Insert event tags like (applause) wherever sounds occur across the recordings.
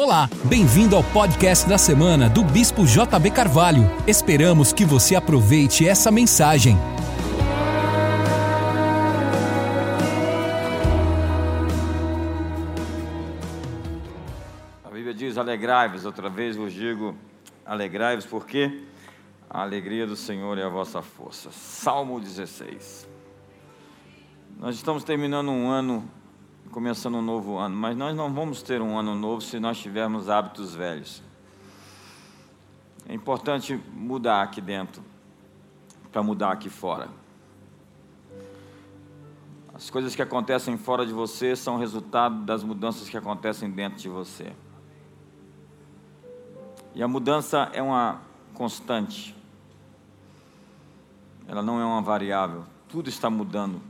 Olá, bem-vindo ao podcast da semana do Bispo JB Carvalho. Esperamos que você aproveite essa mensagem. A Bíblia diz: alegrai-vos, outra vez vos digo, alegrai-vos, porque a alegria do Senhor é a vossa força. Salmo 16. Nós estamos terminando um ano começando um novo ano, mas nós não vamos ter um ano novo se nós tivermos hábitos velhos. É importante mudar aqui dentro para mudar aqui fora. As coisas que acontecem fora de você são resultado das mudanças que acontecem dentro de você. E a mudança é uma constante. Ela não é uma variável. Tudo está mudando.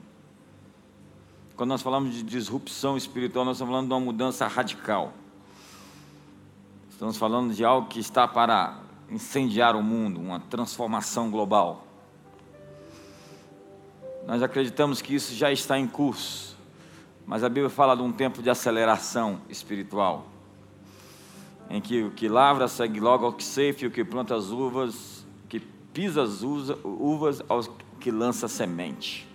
Quando nós falamos de disrupção espiritual, nós estamos falando de uma mudança radical. Estamos falando de algo que está para incendiar o mundo, uma transformação global. Nós acreditamos que isso já está em curso, mas a Bíblia fala de um tempo de aceleração espiritual, em que o que lavra segue logo ao que ceifa o que planta as uvas, que pisa as uvas ao que lança semente.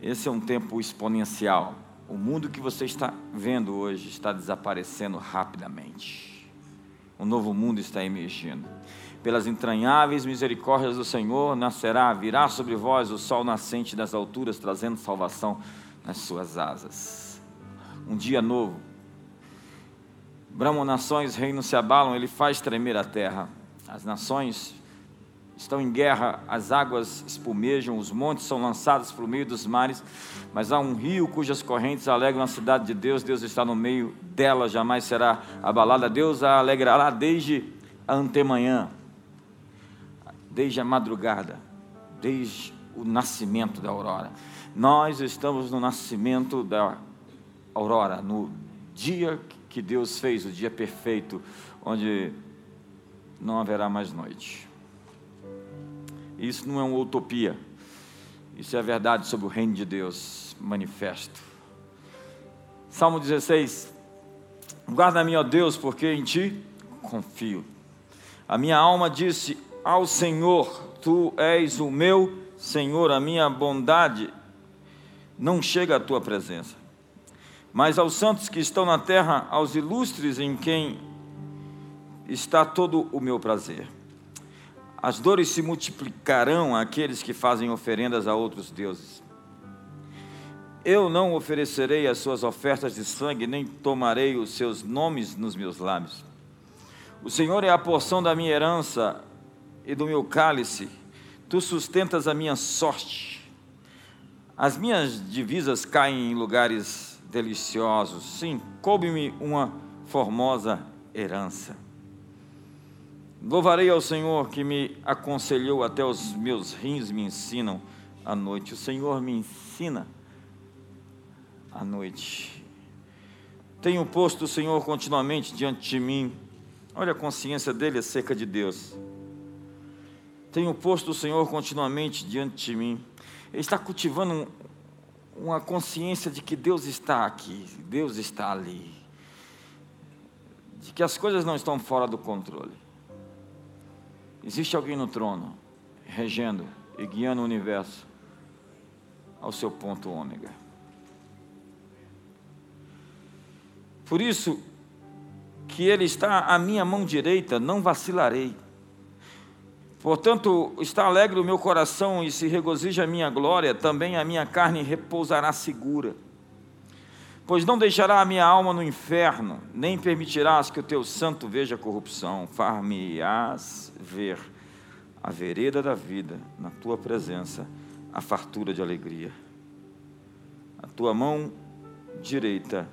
Esse é um tempo exponencial. O mundo que você está vendo hoje está desaparecendo rapidamente. Um novo mundo está emergindo. Pelas entranháveis misericórdias do Senhor nascerá, virá sobre vós o sol nascente das alturas, trazendo salvação nas suas asas. Um dia novo. Bramam nações, reinos se abalam, ele faz tremer a terra. As nações estão em guerra, as águas espumejam, os montes são lançados para o meio dos mares, mas há um rio cujas correntes alegram a cidade de Deus, Deus está no meio dela, jamais será abalada, Deus a alegrará desde a antemanhã, desde a madrugada, desde o nascimento da aurora. Nós estamos no nascimento da aurora, no dia que Deus fez, o dia perfeito, onde não haverá mais noite. Isso não é uma utopia. Isso é a verdade sobre o reino de Deus manifesto. Salmo 16. Guarda-me, ó Deus, porque em ti confio. A minha alma disse ao Senhor: Tu és o meu Senhor, a minha bondade não chega à tua presença. Mas aos santos que estão na terra, aos ilustres em quem está todo o meu prazer. As dores se multiplicarão àqueles que fazem oferendas a outros deuses. Eu não oferecerei as suas ofertas de sangue, nem tomarei os seus nomes nos meus lábios. O Senhor é a porção da minha herança e do meu cálice. Tu sustentas a minha sorte. As minhas divisas caem em lugares deliciosos. Sim, coube-me uma formosa herança. Louvarei ao Senhor que me aconselhou, até os meus rins me ensinam à noite. O Senhor me ensina à noite. Tenho posto o Senhor continuamente diante de mim. Olha a consciência dele acerca de Deus. Tenho posto o Senhor continuamente diante de mim. Ele está cultivando uma consciência de que Deus está aqui, Deus está ali, de que as coisas não estão fora do controle. Existe alguém no trono, regendo e guiando o universo ao seu ponto ômega. Por isso que Ele está à minha mão direita, não vacilarei. Portanto, está alegre o meu coração e se regozija a minha glória, também a minha carne repousará segura Pois não deixará a minha alma no inferno, nem permitirás que o teu santo veja corrupção. Far-me-ás ver a vereda da vida, na tua presença, a fartura de alegria. A tua mão direita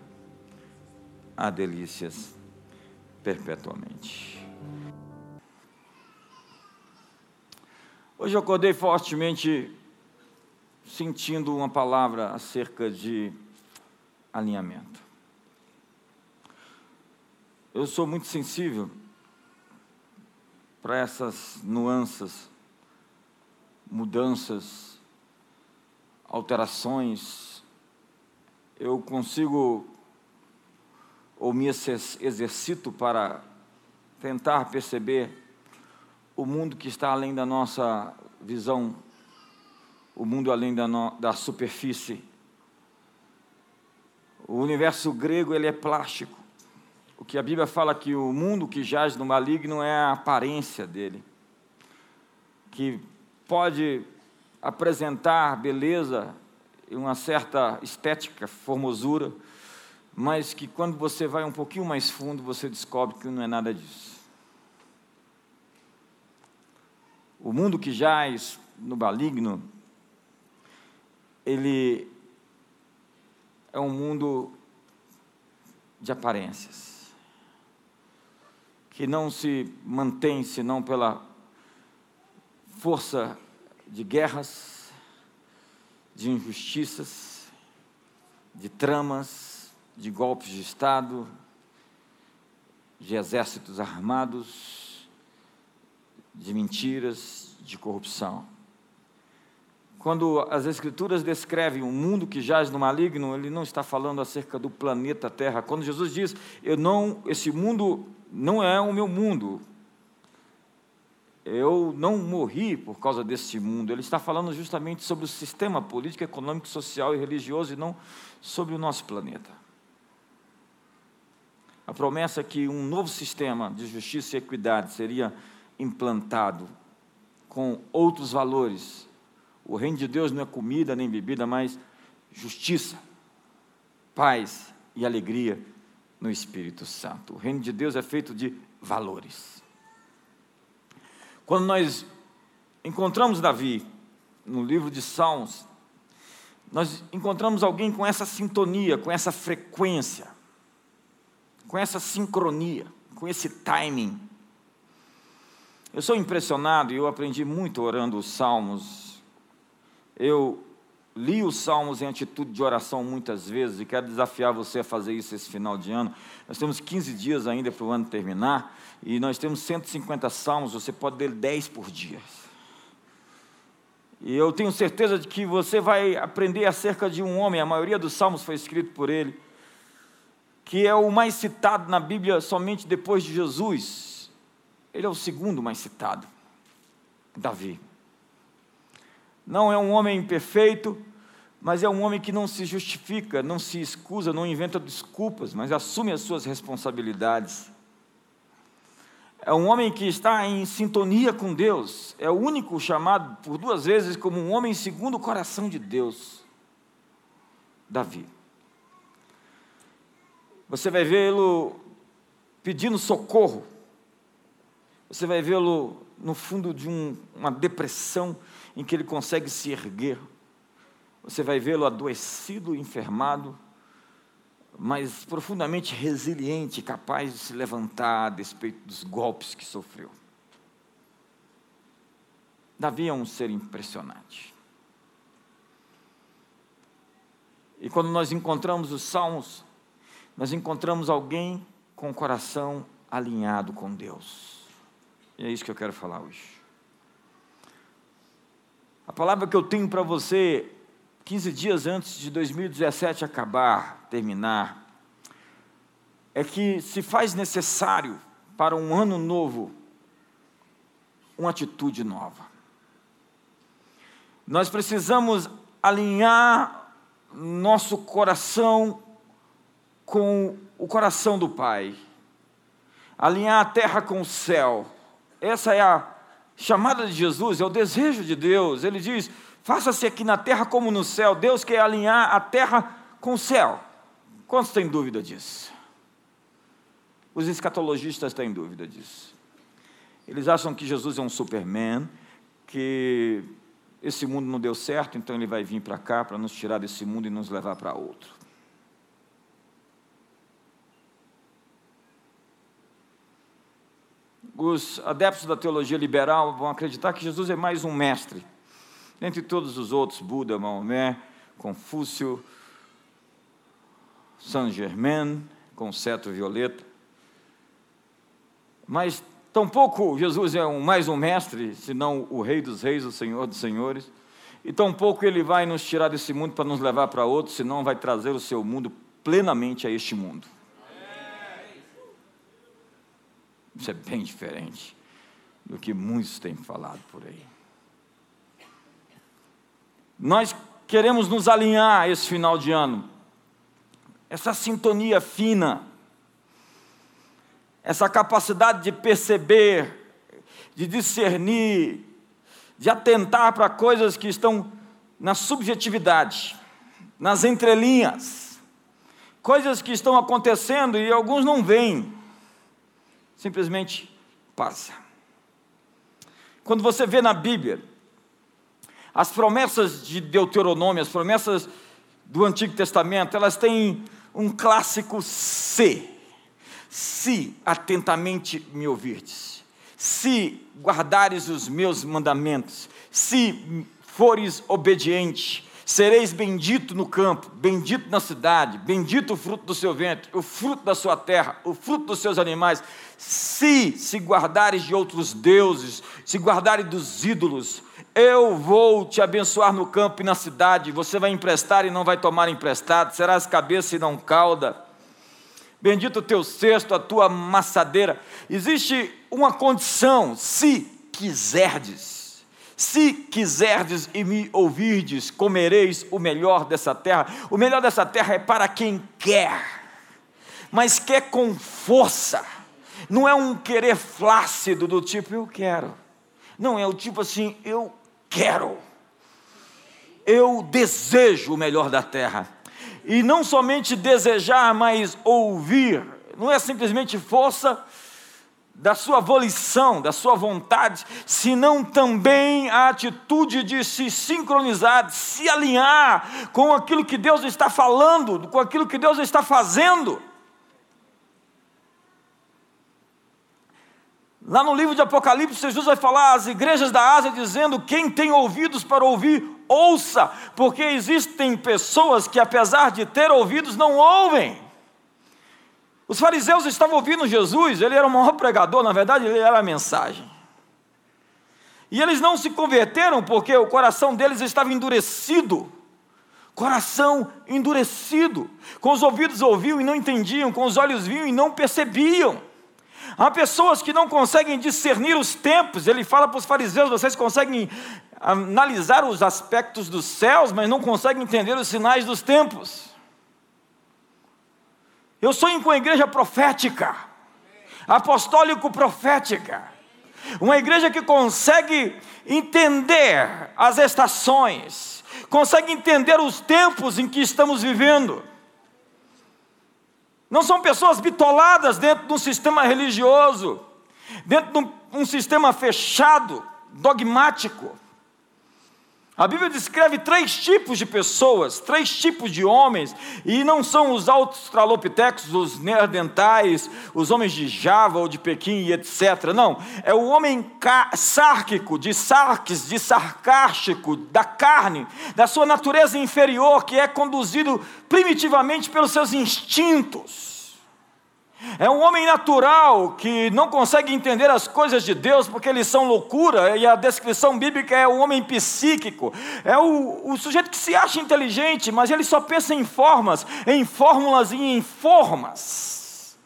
há delícias perpetuamente. Hoje eu acordei fortemente sentindo uma palavra acerca de alinhamento. Eu sou muito sensível para essas nuances, mudanças, alterações. Eu consigo ou me exercito para tentar perceber o mundo que está além da nossa visão, o mundo além da, no, da superfície. O universo grego ele é plástico. O que a Bíblia fala que o mundo que jaz no maligno é a aparência dele, que pode apresentar beleza e uma certa estética, formosura, mas que quando você vai um pouquinho mais fundo, você descobre que não é nada disso. O mundo que jaz no maligno, ele é um mundo de aparências, que não se mantém senão pela força de guerras, de injustiças, de tramas, de golpes de Estado, de exércitos armados, de mentiras, de corrupção. Quando as Escrituras descrevem um mundo que jaz no maligno, ele não está falando acerca do planeta Terra. Quando Jesus diz, eu não, esse mundo não é o meu mundo, eu não morri por causa desse mundo. Ele está falando justamente sobre o sistema político, econômico, social e religioso e não sobre o nosso planeta. A promessa é que um novo sistema de justiça e equidade seria implantado com outros valores. O reino de Deus não é comida nem bebida, mas justiça, paz e alegria no Espírito Santo. O reino de Deus é feito de valores. Quando nós encontramos Davi no livro de Salmos, nós encontramos alguém com essa sintonia, com essa frequência, com essa sincronia, com esse timing. Eu sou impressionado e eu aprendi muito orando os salmos. Eu li os salmos em atitude de oração muitas vezes e quero desafiar você a fazer isso esse final de ano. Nós temos 15 dias ainda para o ano terminar e nós temos 150 salmos, você pode ler 10 por dia. E eu tenho certeza de que você vai aprender acerca de um homem, a maioria dos salmos foi escrito por ele, que é o mais citado na Bíblia somente depois de Jesus. Ele é o segundo mais citado, Davi. Não é um homem perfeito, mas é um homem que não se justifica, não se excusa, não inventa desculpas, mas assume as suas responsabilidades. É um homem que está em sintonia com Deus, é o único chamado por duas vezes como um homem segundo o coração de Deus, Davi. Você vai vê-lo pedindo socorro, você vai vê-lo no fundo de um, uma depressão, em que ele consegue se erguer. Você vai vê-lo adoecido, enfermado, mas profundamente resiliente, capaz de se levantar a despeito dos golpes que sofreu. Davi é um ser impressionante. E quando nós encontramos os salmos, nós encontramos alguém com o coração alinhado com Deus. E é isso que eu quero falar hoje. A palavra que eu tenho para você, 15 dias antes de 2017 acabar, terminar, é que se faz necessário para um ano novo uma atitude nova. Nós precisamos alinhar nosso coração com o coração do Pai, alinhar a terra com o céu. Essa é a chamada de Jesus, é o desejo de Deus. Ele diz: faça-se aqui na terra como no céu. Deus quer alinhar a terra com o céu. Quantos têm dúvida disso? Os escatologistas têm dúvida disso. Eles acham que Jesus é um Superman, que esse mundo não deu certo, então ele vai vir para cá para nos tirar desse mundo e nos levar para outro. Os adeptos da teologia liberal vão acreditar que Jesus é mais um mestre, dentre todos os outros, Buda, Maomé, Confúcio, Saint-Germain, com o cetro violeta. Mas tampouco Jesus é um, mais um mestre, senão o Rei dos Reis, o Senhor dos Senhores. E tampouco ele vai nos tirar desse mundo para nos levar para outro, senão vai trazer o seu mundo plenamente a este mundo. Isso é bem diferente do que muitos têm falado por aí. Nós queremos nos alinhar esse final de ano, essa sintonia fina, essa capacidade de perceber, de discernir, de atentar para coisas que estão na subjetividade, nas entrelinhas, coisas que estão acontecendo e alguns não veem, simplesmente passa. Quando você vê na Bíblia as promessas de Deuteronômio, as promessas do Antigo Testamento, elas têm um clássico se. Se atentamente me ouvirdes, se guardares os meus mandamentos, se fores obediente, sereis bendito no campo, bendito na cidade, bendito o fruto do seu ventre, o fruto da sua terra, o fruto dos seus animais, se se guardares de outros deuses, se guardares dos ídolos, eu vou te abençoar no campo e na cidade, você vai emprestar e não vai tomar emprestado, serás cabeça e não cauda. Bendito o teu cesto, a tua maçadeira. Existe uma condição, se quiserdes. Se quiserdes e me ouvirdes, comereis o melhor dessa terra. O melhor dessa terra é para quem quer, mas quer com força. Não é um querer flácido do tipo eu quero. Não, é o tipo assim, eu quero. Eu desejo o melhor da terra. E não somente desejar, mas ouvir. Não é simplesmente força da sua volição, da sua vontade, senão também a atitude de se sincronizar, de se alinhar com aquilo que Deus está falando, com aquilo que Deus está fazendo. Lá no livro de Apocalipse, Jesus vai falar às igrejas da Ásia, dizendo: quem tem ouvidos para ouvir, ouça, porque existem pessoas que, apesar de ter ouvidos, não ouvem. Os fariseus estavam ouvindo Jesus, ele era o maior pregador, na verdade, ele era a mensagem. E eles não se converteram porque o coração deles estava endurecido. Coração endurecido. Com os ouvidos ouviam e não entendiam, com os olhos viam e não percebiam. Há pessoas que não conseguem discernir os tempos. Ele fala para os fariseus: vocês conseguem analisar os aspectos dos céus, mas não conseguem entender os sinais dos tempos. Eu sonho com a igreja profética, apostólico-profética, uma igreja que consegue entender as estações, consegue entender os tempos em que estamos vivendo. Não são pessoas bitoladas dentro de um sistema religioso, dentro de um sistema fechado, dogmático. A Bíblia descreve três tipos de pessoas, três tipos de homens, e não são os australopitecos, os neandertais, os homens de Java ou de Pequim e etc. Não, é o homem sárquico, de sarques, de sarcástico, da carne, da sua natureza inferior, que é conduzido primitivamente pelos seus instintos. É um homem natural que não consegue entender as coisas de Deus porque eles são loucura, e a descrição bíblica é o homem psíquico. É o, o sujeito que se acha inteligente, mas ele só pensa em formas, em fórmulas e em formas.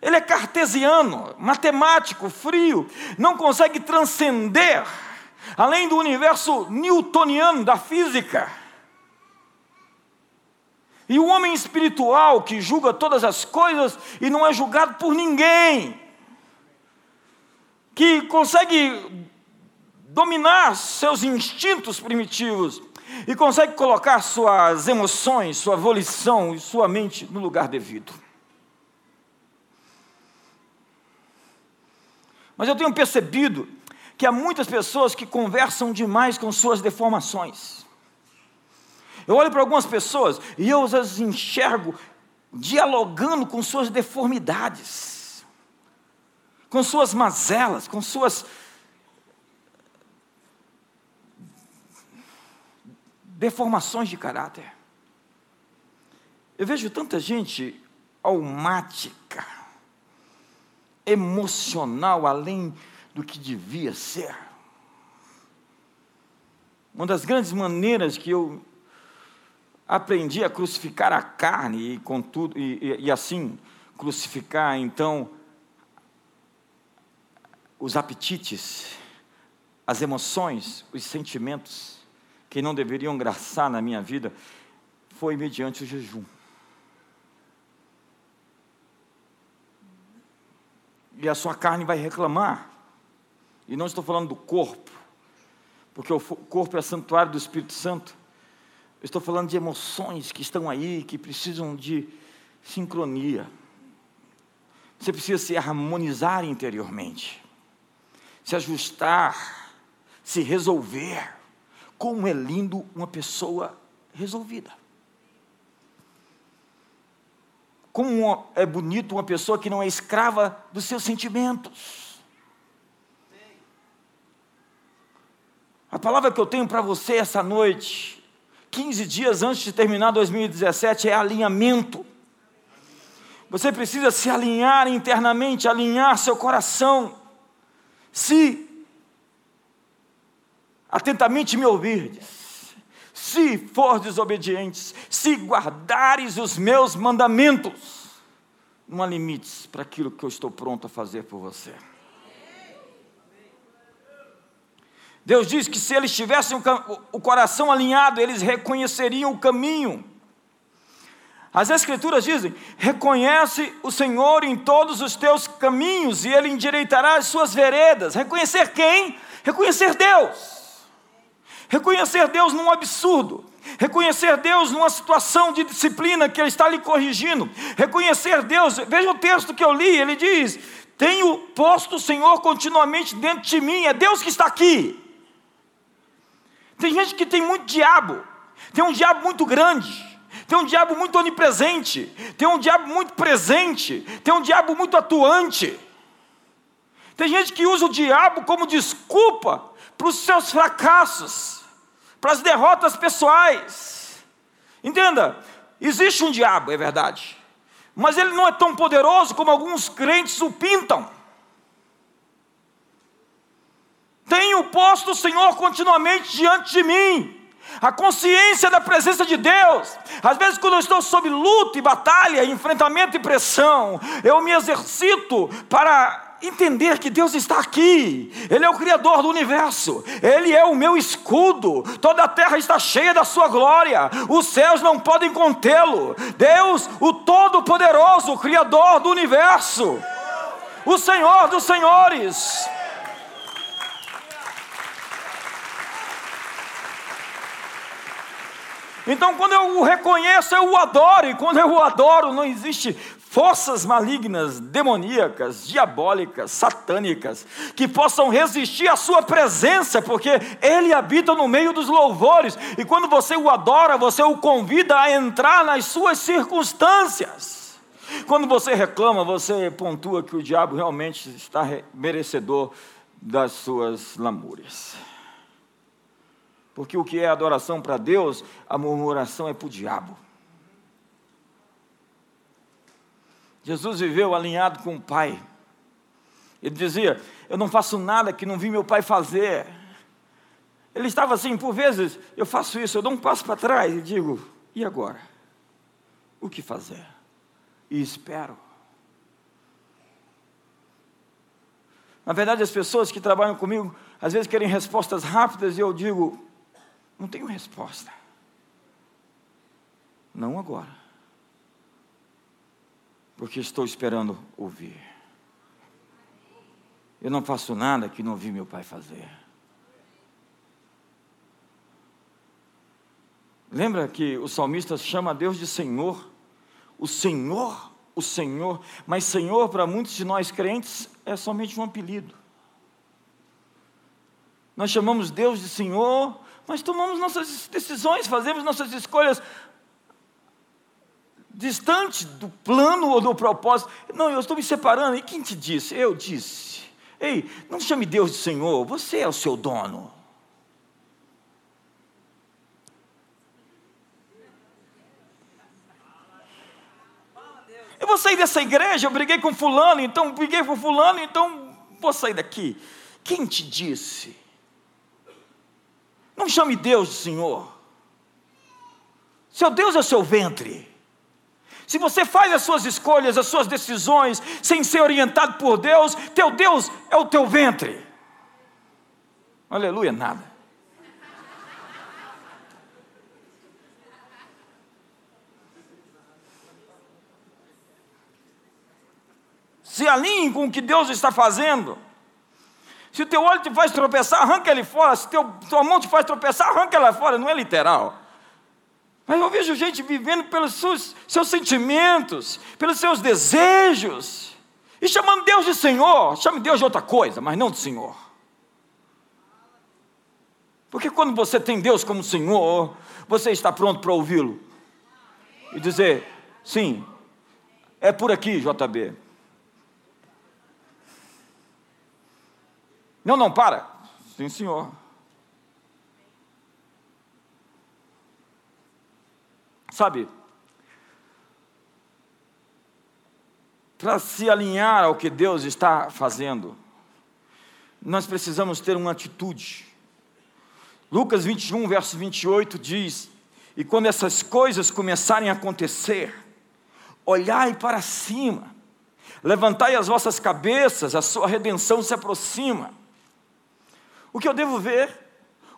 Ele é cartesiano, matemático, frio, não consegue transcender além do universo newtoniano da física. E o homem espiritual que julga todas as coisas e não é julgado por ninguém, que consegue dominar seus instintos primitivos e consegue colocar suas emoções, sua volição e sua mente no lugar devido. Mas eu tenho percebido que há muitas pessoas que conversam demais com suas deformações. Eu olho para algumas pessoas e eu as enxergo dialogando com suas deformidades, com suas mazelas, com suas deformações de caráter. Eu vejo tanta gente almática, emocional além do que devia ser. Uma das grandes maneiras que eu aprendi a crucificar a carne e, contudo, e, e, e assim crucificar então os apetites, as emoções, os sentimentos que não deveriam graçar na minha vida, foi mediante o jejum. E a sua carne vai reclamar. E não estou falando do corpo, porque o corpo é santuário do Espírito Santo. Eu estou falando de emoções que estão aí, que precisam de sincronia. Você precisa se harmonizar interiormente, se ajustar, se resolver. Como é lindo uma pessoa resolvida. Como é bonito uma pessoa que não é escrava dos seus sentimentos. A palavra que eu tenho para você essa noite, 15 dias antes de terminar 2017, é alinhamento. Você precisa se alinhar internamente, alinhar seu coração. Se atentamente me ouvirdes, se for desobedientes, se guardares os meus mandamentos, não há limites para aquilo que eu estou pronto a fazer por você. Deus diz que se eles tivessem o coração alinhado, eles reconheceriam o caminho. As Escrituras dizem: reconhece o Senhor em todos os teus caminhos e Ele endireitará as suas veredas. Reconhecer quem? Reconhecer Deus. Reconhecer Deus num absurdo. Reconhecer Deus numa situação de disciplina que Ele está lhe corrigindo. Reconhecer Deus, veja o texto que eu li, ele diz: Tenho posto o Senhor continuamente dentro de mim, é Deus que está aqui. Tem gente que tem muito diabo, tem um diabo muito grande, tem um diabo muito onipresente, tem um diabo muito presente, tem um diabo muito atuante. Tem gente que usa o diabo como desculpa para os seus fracassos para as derrotas pessoais. Entenda, existe um diabo, é verdade, mas ele não é tão poderoso como alguns crentes o pintam. Tenho posto o Senhor continuamente diante de mim, a consciência da presença de Deus. Às vezes, quando eu estou sob luta e batalha, enfrentamento e pressão, eu me exercito para entender que Deus está aqui, Ele é o Criador do universo, Ele é o meu escudo, toda a terra está cheia da Sua glória, os céus não podem contê-lo. Deus, o Todo-Poderoso, Criador do universo, o Senhor dos Senhores. Então, quando eu o reconheço, eu o adoro, e quando eu o adoro, não existe forças malignas, demoníacas, diabólicas, satânicas, que possam resistir à sua presença, porque ele habita no meio dos louvores, e quando você o adora, você o convida a entrar nas suas circunstâncias. Quando você reclama, você pontua que o diabo realmente está merecedor das suas lamúrias. Porque o que é adoração para Deus, a murmuração é para o diabo. Jesus viveu alinhado com o Pai. Ele dizia: Eu não faço nada que não vi meu Pai fazer. Ele estava assim, por vezes, eu faço isso, eu dou um passo para trás e digo: E agora? O que fazer? E espero. Na verdade, as pessoas que trabalham comigo, às vezes querem respostas rápidas e eu digo: Não tenho resposta. Não agora porque estou esperando ouvir. Eu não faço nada que não vi meu pai fazer. Lembra que o salmista chama Deus de Senhor? O Senhor, o Senhor, mas Senhor para muitos de nós crentes é somente um apelido. Nós chamamos Deus de Senhor, mas tomamos nossas decisões, fazemos nossas escolhas distante do plano ou do propósito. Não, eu estou me separando. E quem te disse? Eu disse. Ei, não chame Deus de Senhor, você é o seu dono. Eu vou sair dessa igreja, eu briguei com fulano, então briguei com fulano, então vou sair daqui. Quem te disse? Não chame Deus de Senhor. Seu Deus é seu ventre. Se você faz as suas escolhas, as suas decisões, sem ser orientado por Deus, teu Deus é o teu ventre. Aleluia, nada. Se alinhe com o que Deus está fazendo. Se o teu olho te faz tropeçar, arranca ele fora. Se teu, tua mão te faz tropeçar, arranca ela fora. Não é literal. Mas eu vejo gente vivendo pelos seus, seus sentimentos, pelos seus desejos, e chamando Deus de Senhor. Chame Deus de outra coisa, mas não de Senhor. Porque quando você tem Deus como Senhor, você está pronto para ouvi-lo e dizer: sim, é por aqui, JB. Não, não, para. Sim, senhor. Sabe, para se alinhar ao que Deus está fazendo, nós precisamos ter uma atitude. Lucas 21, verso 28 diz: E quando essas coisas começarem a acontecer, olhai para cima, levantai as vossas cabeças, a sua redenção se aproxima o que eu devo ver,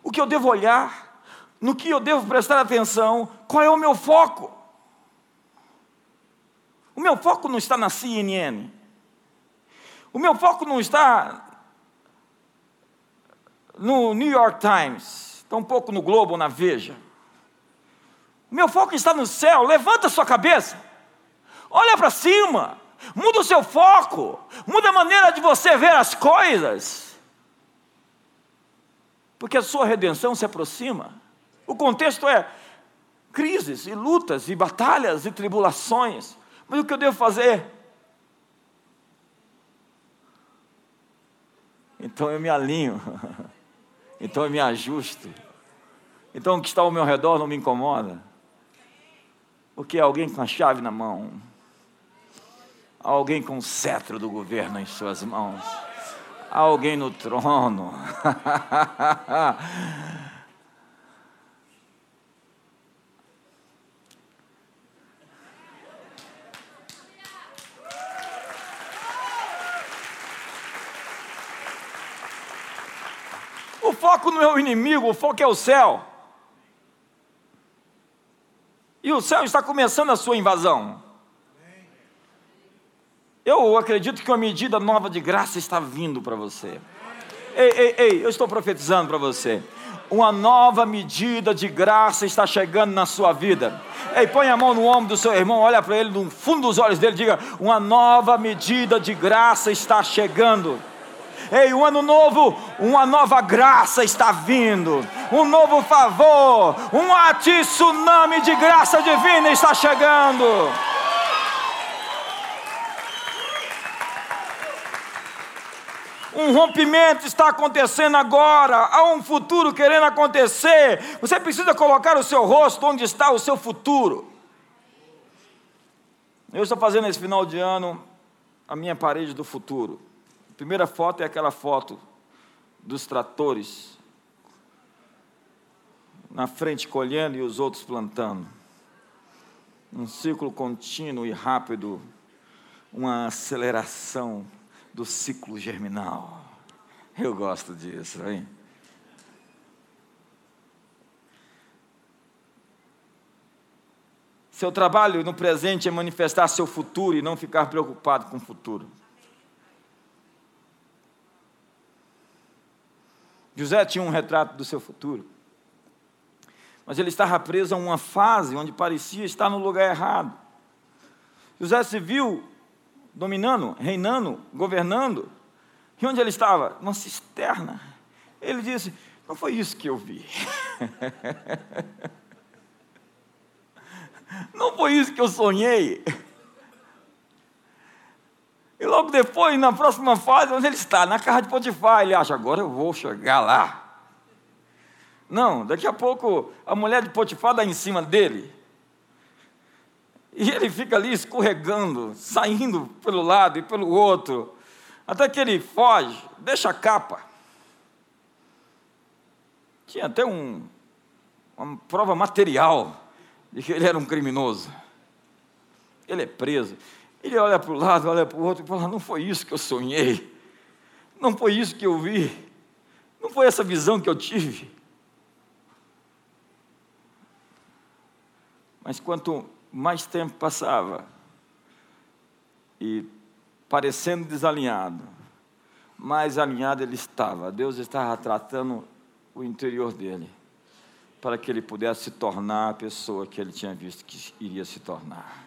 o que eu devo olhar, no que eu devo prestar atenção, qual é o meu foco. O meu foco não está na CNN. O meu foco não está no New York Times, tampouco no Globo ou na Veja. O meu foco está no céu. Levanta a sua cabeça. Olha para cima. Muda o seu foco. Muda a maneira de você ver as coisas porque a sua redenção se aproxima. O contexto é crises e lutas e batalhas e tribulações. Mas o que eu devo fazer? Então eu me alinho. (laughs) Então eu me ajusto. Então o que está ao meu redor não me incomoda. Porque é alguém com a chave na mão. Alguém com o cetro do governo em suas mãos há alguém no trono. o foco não é o inimigo, o foco é o céu. E o céu está começando a sua invasão. Eu acredito que uma medida nova de graça está vindo para você. Ei, ei, ei, eu estou profetizando para você. Uma nova medida de graça está chegando na sua vida. Ei, põe a mão no ombro do seu irmão, olha para ele no fundo dos olhos dele, diga: Uma nova medida de graça está chegando. Ei, um ano novo, uma nova graça está vindo, um novo favor, um tsunami de graça divina está chegando. Um rompimento está acontecendo agora, há um futuro querendo acontecer. Você precisa colocar o seu rosto onde está o seu futuro. Eu estou fazendo esse final de ano a minha parede do futuro. A primeira foto é aquela foto dos tratores na frente colhendo e os outros plantando. Um ciclo contínuo e rápido, uma aceleração do ciclo germinal. Eu gosto disso, hein? Seu trabalho no presente é manifestar seu futuro e não ficar preocupado com o futuro. José tinha um retrato do seu futuro. Mas ele estava preso a uma fase onde parecia estar no lugar errado. José se viu dominando, reinando, governando. E onde ele estava? Numa cisterna. Ele disse: Não foi isso que eu vi. (laughs) Não foi isso que eu sonhei. E logo depois, na próxima fase, onde ele está? Na casa de Potifar. Ele acha: Agora eu vou chegar lá. Não, daqui a pouco a mulher de Potifar dá em cima dele. E ele fica ali escorregando, saindo pelo lado e pelo outro, até que ele foge, deixa a capa. Tinha até um, uma prova material de que ele era um criminoso. ele é preso. Ele olha para o lado, olha para o outro e fala: Não foi isso que eu sonhei, não foi isso que eu vi, não foi essa visão que eu tive. Mas quanto mais tempo passava, e parecendo desalinhado, mais alinhado ele estava. Deus estava tratando o interior dele, para que ele pudesse se tornar a pessoa que ele tinha visto que iria se tornar.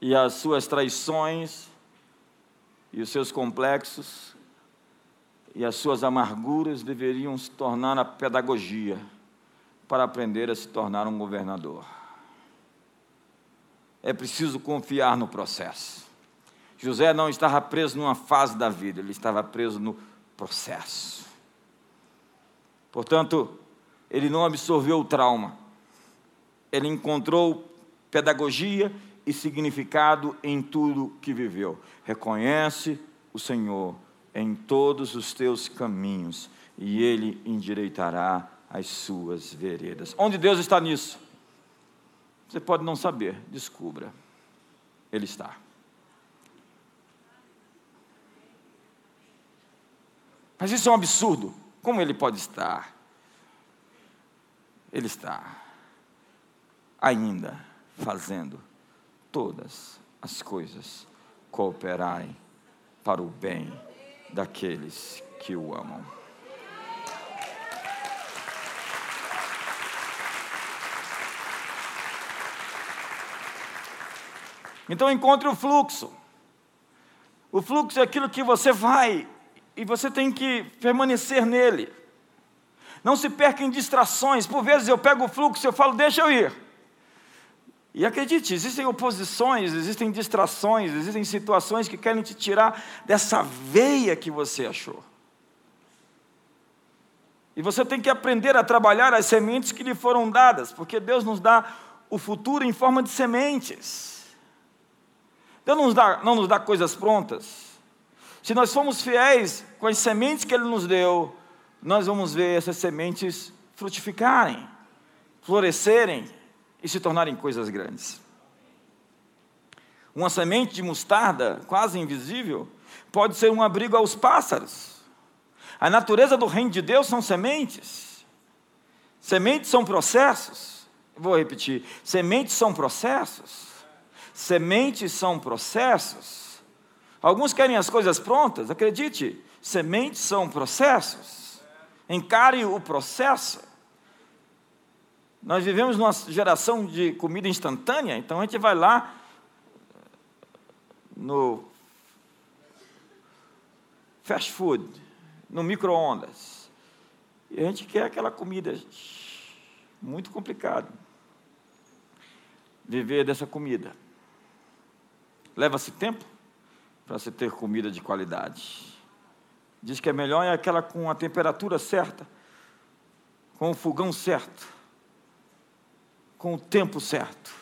E as suas traições, e os seus complexos, e as suas amarguras deveriam se tornar a pedagogia para aprender a se tornar um governador. É preciso confiar no processo. José não estava preso numa fase da vida, ele estava preso no processo. Portanto, ele não absorveu o trauma, ele encontrou pedagogia e significado em tudo que viveu. Reconhece o Senhor em todos os teus caminhos e ele endireitará as suas veredas. Onde Deus está nisso? Você pode não saber, descubra. Ele está. Mas isso é um absurdo. Como ele pode estar? Ele está ainda fazendo todas as coisas cooperarem para o bem daqueles que o amam. Então encontre o fluxo. O fluxo é aquilo que você vai e você tem que permanecer nele. Não se perca em distrações. Por vezes eu pego o fluxo e eu falo, deixa eu ir. E acredite, existem oposições, existem distrações, existem situações que querem te tirar dessa veia que você achou. E você tem que aprender a trabalhar as sementes que lhe foram dadas, porque Deus nos dá o futuro em forma de sementes. Deus não nos dá, não nos dá coisas prontas. Se nós formos fiéis com as sementes que Ele nos deu, nós vamos ver essas sementes frutificarem, florescerem e se tornarem coisas grandes. Uma semente de mostarda, quase invisível, pode ser um abrigo aos pássaros. A natureza do reino de Deus são sementes. Sementes são processos. Vou repetir: sementes são processos. Sementes são processos. Alguns querem as coisas prontas, acredite, sementes são processos. Encare o processo. Nós vivemos numa geração de comida instantânea, então a gente vai lá no fast food, no micro-ondas, e a gente quer aquela comida muito complicado. Viver dessa comida. Leva-se tempo? para se ter comida de qualidade. Diz que é melhor é aquela com a temperatura certa, com o fogão certo, com o tempo certo.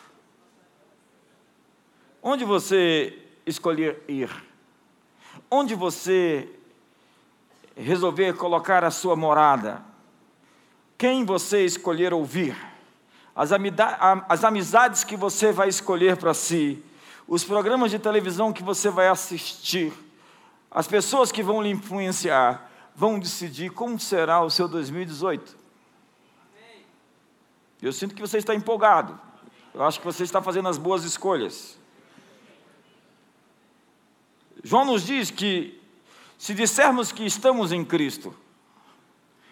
Onde você escolher ir, onde você resolver colocar a sua morada, quem você escolher ouvir, as, amizades que você vai escolher para si, os programas de televisão que você vai assistir, as pessoas que vão lhe influenciar, vão decidir como será o seu 2018. Eu sinto que você está empolgado. Eu acho que você está fazendo as boas escolhas. João nos diz que, se dissermos que estamos em Cristo,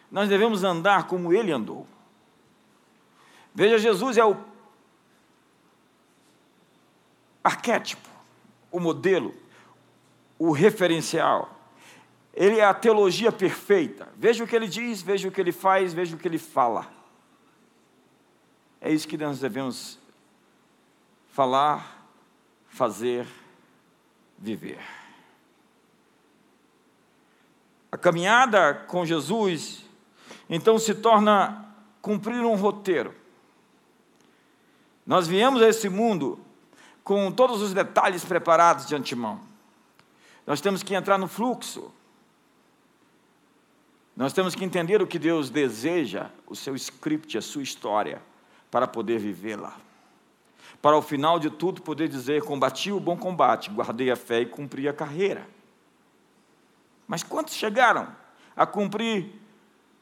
nós devemos andar como Ele andou. Veja, Jesus é o arquétipo, o modelo, o referencial. Ele é a teologia perfeita. Veja o que ele diz, veja o que ele faz, veja o que ele fala. É isso que nós devemos falar, fazer, viver. A caminhada com Jesus, então, se torna cumprir um roteiro. Nós viemos a esse mundo com todos os detalhes preparados de antemão. Nós temos que entrar no fluxo. Nós temos que entender o que Deus deseja, o seu script, a sua história, para poder vivê-la. para ao final de tudo poder dizer: combati o bom combate, guardei a fé e cumpri a carreira. Mas quantos chegaram a cumprir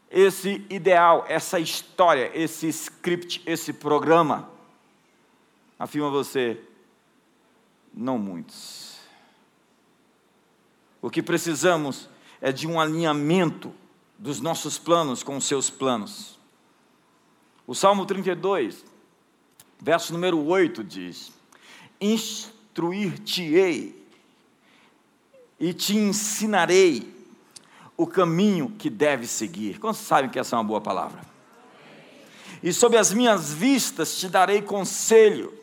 esse ideal, essa história, esse script, esse programa? Afirma você, não muitos. O que precisamos é de um alinhamento dos nossos planos com os seus planos. O Salmo 32, verso número 8 diz: Instruir-te-ei e te ensinarei o caminho que deves seguir. Quantos sabem que essa é uma boa palavra? E sob as minhas vistas te darei conselho.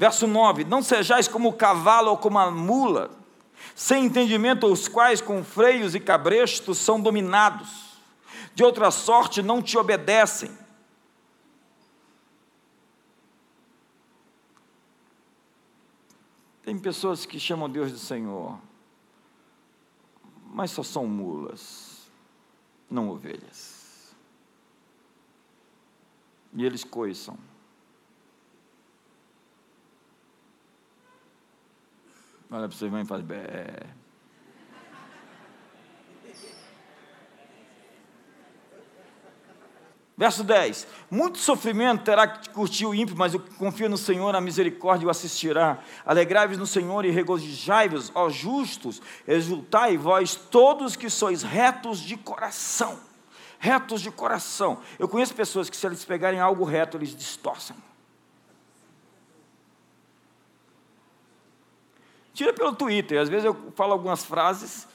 Verso 9: Não sejais como o cavalo ou como a mula, sem entendimento, os quais com freios e cabrestos são dominados, de outra sorte não te obedecem. Tem pessoas que chamam Deus de Senhor, mas só são mulas, não ovelhas. E eles coiçam. Olha para você e faz bé. Verso 10: Muito sofrimento terá que curtir o ímpio, mas o que confia no Senhor, a misericórdia o assistirá. Alegrai-vos no Senhor e regozijai-vos, ó justos, exultai vós todos que sois retos de coração. Retos de coração. Eu conheço pessoas que, se eles pegarem algo reto, eles distorcem. Tira pelo Twitter, às vezes eu falo algumas frases,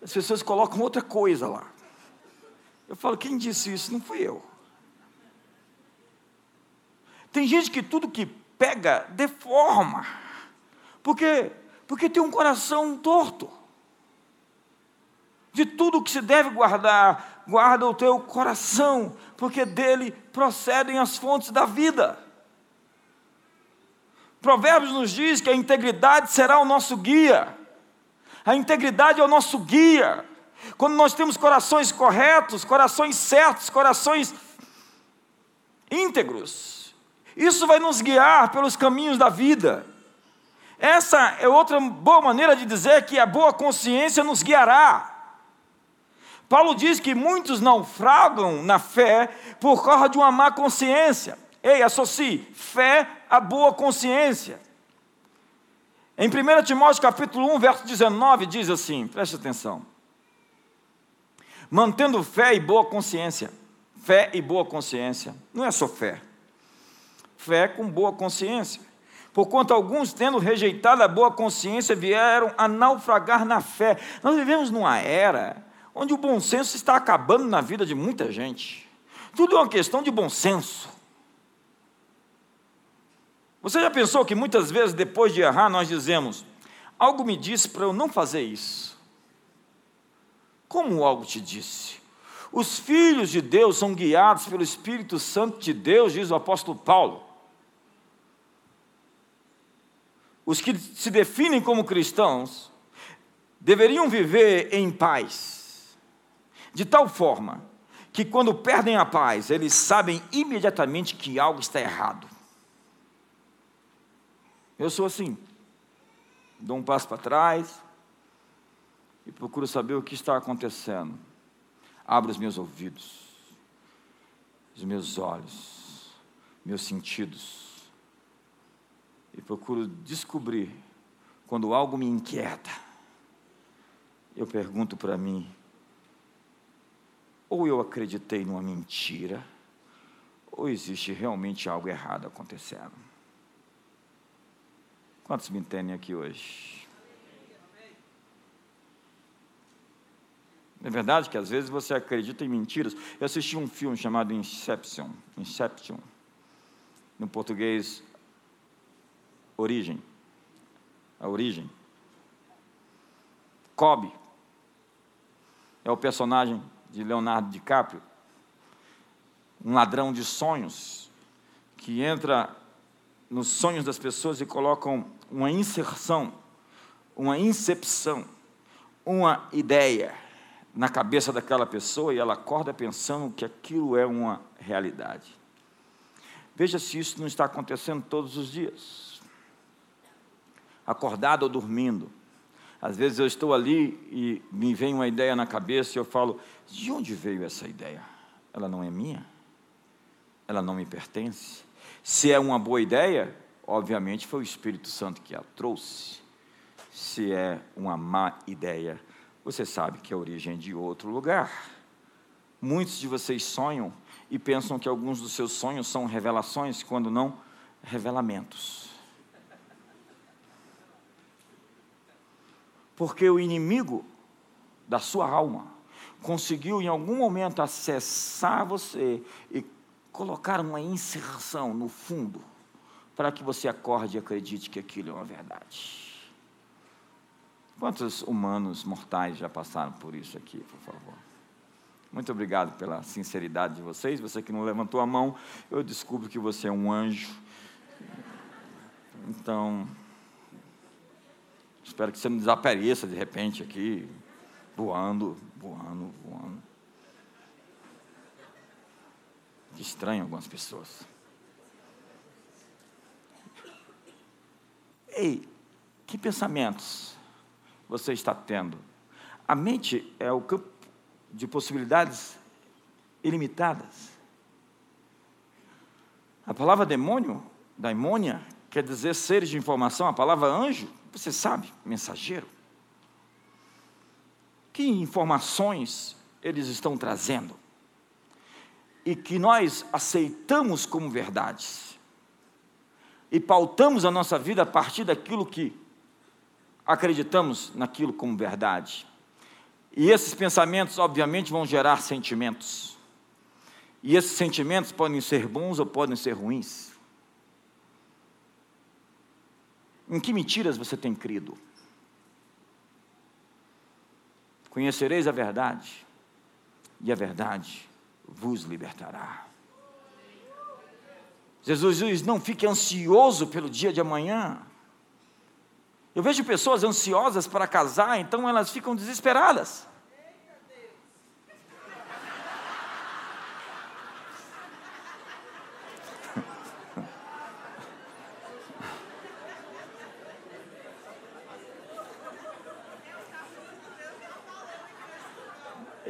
as pessoas colocam outra coisa lá. Eu falo, quem disse isso? Não fui eu. Tem gente que tudo que pega deforma. Por quê? Porque tem um coração torto. De tudo que se deve guardar, guarda o teu coração, porque dele procedem as fontes da vida. Provérbios nos diz que a integridade será o nosso guia. A integridade é o nosso guia. Quando nós temos corações corretos, corações certos, corações íntegros, isso vai nos guiar pelos caminhos da vida. Essa é outra boa maneira de dizer que a boa consciência nos guiará. Paulo diz que muitos naufragam na fé por causa de uma má consciência. Ei, associe fé à boa consciência. Em 1 Timóteo capítulo 1, verso 19, diz assim, preste atenção. Mantendo fé e boa consciência. Fé e boa consciência. Não é só fé. Fé com boa consciência. Porquanto alguns, tendo rejeitado a boa consciência, vieram a naufragar na fé. Nós vivemos numa era onde o bom senso está acabando na vida de muita gente. Tudo é uma questão de bom senso. Você já pensou que muitas vezes depois de errar nós dizemos: algo me disse para eu não fazer isso? Como algo te disse? Os filhos de Deus são guiados pelo Espírito Santo de Deus, diz o apóstolo Paulo. Os que se definem como cristãos deveriam viver em paz, de tal forma que quando perdem a paz, eles sabem imediatamente que algo está errado. Eu sou assim. Dou um passo para trás e procuro saber o que está acontecendo. Abro os meus ouvidos, os meus olhos, meus sentidos e procuro descobrir quando algo me inquieta. Eu pergunto para mim: ou eu acreditei numa mentira, ou existe realmente algo errado acontecendo? Quantos me entendem aqui hoje? É verdade que às vezes você acredita em mentiras. Eu assisti um filme chamado Inception, Inception, no português Origem, a origem. Cobb é o personagem de Leonardo DiCaprio, um ladrão de sonhos que entra nos sonhos das pessoas e colocam uma inserção, uma incepção, uma ideia na cabeça daquela pessoa e ela acorda pensando que aquilo é uma realidade. Veja se isso não está acontecendo todos os dias. Acordado ou dormindo. Às vezes eu estou ali e me vem uma ideia na cabeça e eu falo: de onde veio essa ideia? Ela não é minha? Ela não me pertence? Se é uma boa ideia, obviamente foi o Espírito Santo que a trouxe. Se é uma má ideia, você sabe que a origem é de outro lugar. Muitos de vocês sonham e pensam que alguns dos seus sonhos são revelações, quando não, revelamentos. Porque o inimigo da sua alma conseguiu em algum momento acessar você e colocar uma inserção no fundo para que você acorde e acredite que aquilo é uma verdade. Quantos humanos mortais já passaram por isso aqui, por favor? Muito obrigado pela sinceridade de vocês. Você que não levantou a mão, eu descubro que você é um anjo. Então, espero que você não desapareça de repente aqui, voando, voando, voando. Estranho algumas pessoas. Ei, que pensamentos você está tendo? A mente é o campo de possibilidades ilimitadas. A palavra demônio, daimônia, quer dizer seres de informação. A palavra anjo, você sabe, mensageiro. Que informações eles estão trazendo? E que nós aceitamos como verdades. E pautamos a nossa vida a partir daquilo que acreditamos naquilo como verdade. E esses pensamentos, obviamente, vão gerar sentimentos. E esses sentimentos podem ser bons ou podem ser ruins. Em que mentiras você tem crido? Conhecereis a verdade, e a verdade vos libertará. Jesus diz: não fique ansioso pelo dia de amanhã. Eu vejo pessoas ansiosas para casar, então elas ficam desesperadas.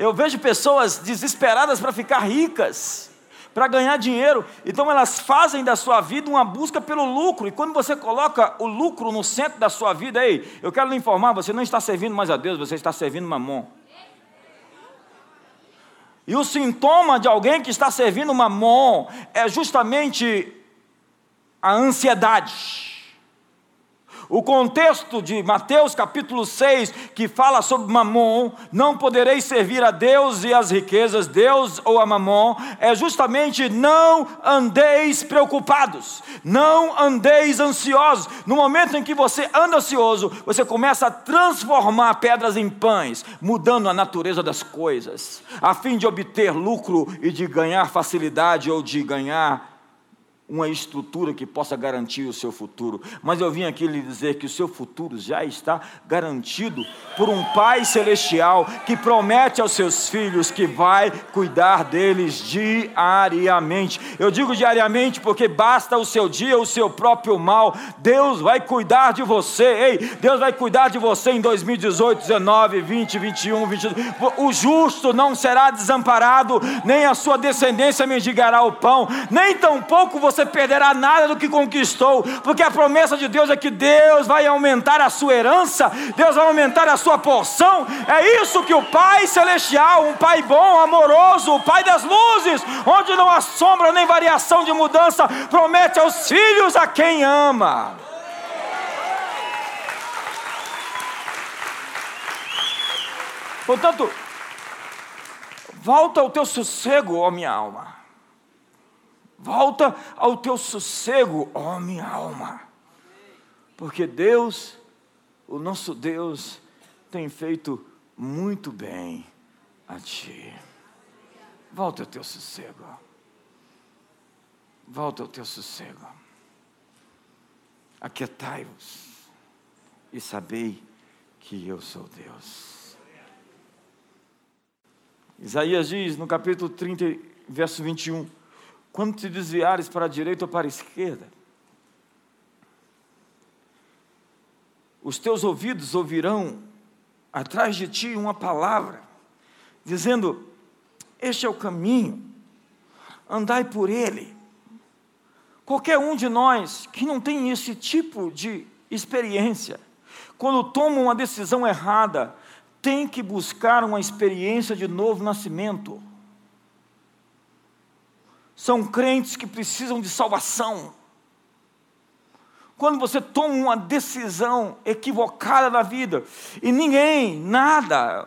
Eu vejo pessoas desesperadas para ficar ricas para ganhar dinheiro. Então elas fazem da sua vida uma busca pelo lucro. E quando você coloca o lucro no centro da sua vida, ei, eu quero lhe informar, você não está servindo mais a Deus, você está servindo mamon. E o sintoma de alguém que está servindo mamon é justamente a ansiedade. O contexto de Mateus capítulo 6, que fala sobre Mamon, não podereis servir a Deus e as riquezas, Deus ou a Mamon, é justamente não andeis preocupados, não andeis ansiosos. No momento em que você anda ansioso, você começa a transformar pedras em pães, mudando a natureza das coisas, a fim de obter lucro e de ganhar facilidade ou de ganhar uma estrutura que possa garantir o seu futuro. Mas eu vim aqui lhe dizer que o seu futuro já está garantido por um Pai celestial que promete aos seus filhos que vai cuidar deles diariamente. Eu digo diariamente porque basta o seu dia, o seu próprio mal. Deus vai cuidar de você. Ei, Deus vai cuidar de você em 2018, 19, 20, 21, 22. O justo não será desamparado, nem a sua descendência mendigará o pão, nem tampouco você você perderá nada do que conquistou, porque a promessa de Deus é que Deus vai aumentar a sua herança, Deus vai aumentar a sua porção. É isso que o Pai Celestial, um Pai bom, amoroso, o Pai das luzes, onde não há sombra nem variação de mudança, promete aos filhos a quem ama. Portanto, volta ao teu sossego, ó minha alma. Volta ao teu sossego, ó minha alma. Porque Deus, o nosso Deus, tem feito muito bem a ti. Volta ao teu sossego. Volta ao teu sossego. Aquietai-vos e sabei que eu sou Deus. Isaías diz no capítulo 30, verso 21. Quando te desviares para a direita ou para a esquerda. Os teus ouvidos ouvirão atrás de ti uma palavra, dizendo: Este é o caminho, andai por ele. Qualquer um de nós que não tem esse tipo de experiência, quando toma uma decisão errada, tem que buscar uma experiência de novo nascimento. São crentes que precisam de salvação. Quando você toma uma decisão equivocada na vida e ninguém, nada,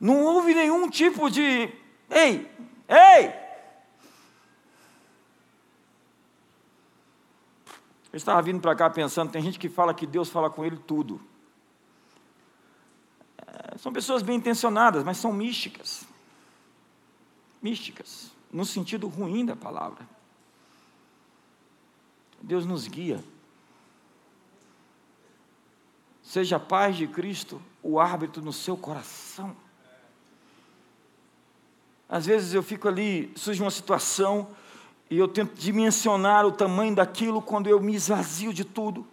não houve nenhum tipo de ei, ei, Eu estava vindo para cá pensando, tem gente que fala que Deus fala com ele tudo. É, são pessoas bem intencionadas, mas são místicas. Místicas, no sentido ruim da palavra. Deus nos guia. Seja a paz de Cristo o árbitro no seu coração. Às vezes eu fico ali, surge uma situação, e eu tento dimensionar o tamanho daquilo quando eu me esvazio de tudo.